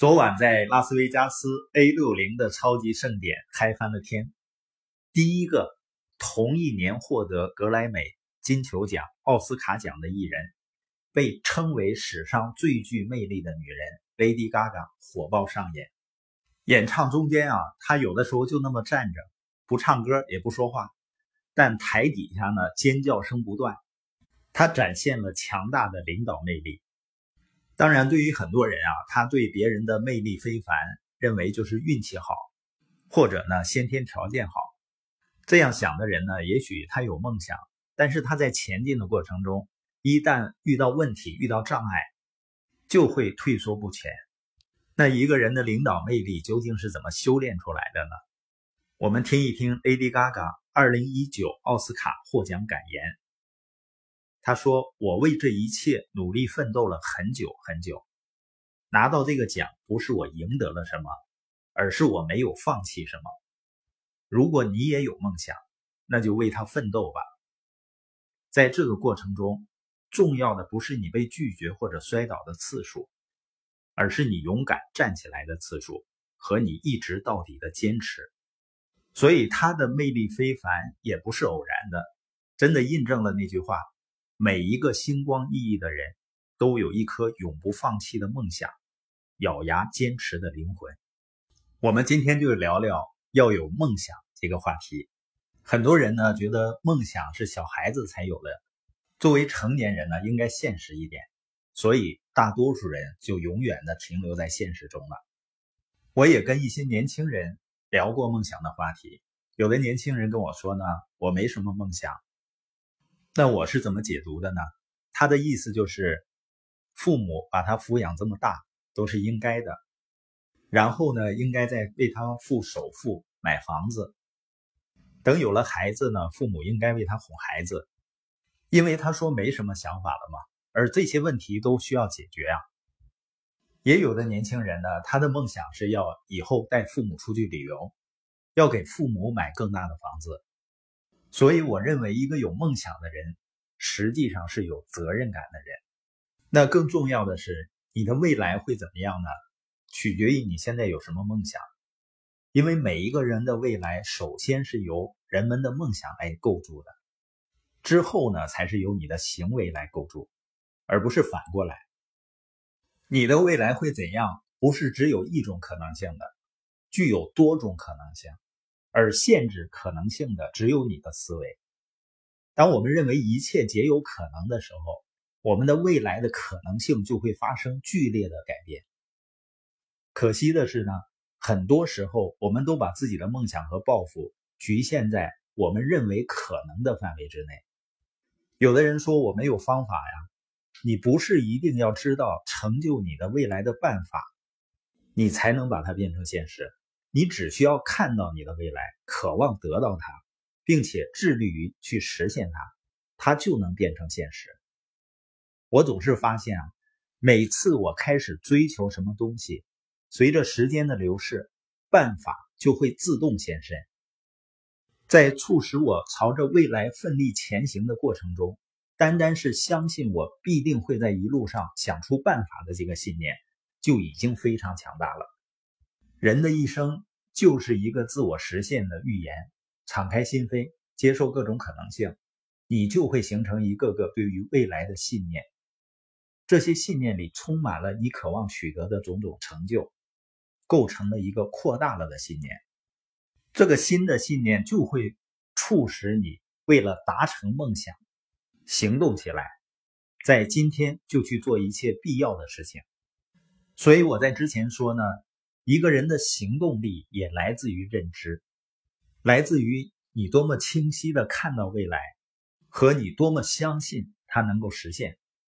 昨晚在拉斯维加斯 A 六零的超级盛典嗨翻了天。第一个同一年获得格莱美、金球奖、奥斯卡奖的艺人，被称为史上最具魅力的女人 Lady Gaga 火爆上演。演唱中间啊，她有的时候就那么站着，不唱歌也不说话，但台底下呢尖叫声不断。她展现了强大的领导魅力。当然，对于很多人啊，他对别人的魅力非凡，认为就是运气好，或者呢先天条件好。这样想的人呢，也许他有梦想，但是他在前进的过程中，一旦遇到问题、遇到障碍，就会退缩不前。那一个人的领导魅力究竟是怎么修炼出来的呢？我们听一听 Lady Gaga 二零一九奥斯卡获奖感言。他说：“我为这一切努力奋斗了很久很久，拿到这个奖不是我赢得了什么，而是我没有放弃什么。如果你也有梦想，那就为他奋斗吧。在这个过程中，重要的不是你被拒绝或者摔倒的次数，而是你勇敢站起来的次数和你一直到底的坚持。所以他的魅力非凡也不是偶然的，真的印证了那句话。”每一个星光熠熠的人，都有一颗永不放弃的梦想，咬牙坚持的灵魂。我们今天就聊聊要有梦想这个话题。很多人呢觉得梦想是小孩子才有的，作为成年人呢应该现实一点，所以大多数人就永远的停留在现实中了。我也跟一些年轻人聊过梦想的话题，有的年轻人跟我说呢，我没什么梦想。那我是怎么解读的呢？他的意思就是，父母把他抚养这么大都是应该的，然后呢，应该再为他付首付买房子。等有了孩子呢，父母应该为他哄孩子，因为他说没什么想法了嘛。而这些问题都需要解决啊。也有的年轻人呢，他的梦想是要以后带父母出去旅游，要给父母买更大的房子。所以，我认为一个有梦想的人，实际上是有责任感的人。那更重要的是，你的未来会怎么样呢？取决于你现在有什么梦想。因为每一个人的未来，首先是由人们的梦想来构筑的，之后呢，才是由你的行为来构筑，而不是反过来。你的未来会怎样？不是只有一种可能性的，具有多种可能性。而限制可能性的只有你的思维。当我们认为一切皆有可能的时候，我们的未来的可能性就会发生剧烈的改变。可惜的是呢，很多时候我们都把自己的梦想和抱负局限在我们认为可能的范围之内。有的人说我没有方法呀，你不是一定要知道成就你的未来的办法，你才能把它变成现实。你只需要看到你的未来，渴望得到它，并且致力于去实现它，它就能变成现实。我总是发现啊，每次我开始追求什么东西，随着时间的流逝，办法就会自动现身。在促使我朝着未来奋力前行的过程中，单单是相信我必定会在一路上想出办法的这个信念，就已经非常强大了。人的一生就是一个自我实现的预言，敞开心扉，接受各种可能性，你就会形成一个个对于未来的信念。这些信念里充满了你渴望取得的种种成就，构成了一个扩大了的信念。这个新的信念就会促使你为了达成梦想行动起来，在今天就去做一切必要的事情。所以我在之前说呢。一个人的行动力也来自于认知，来自于你多么清晰的看到未来，和你多么相信它能够实现。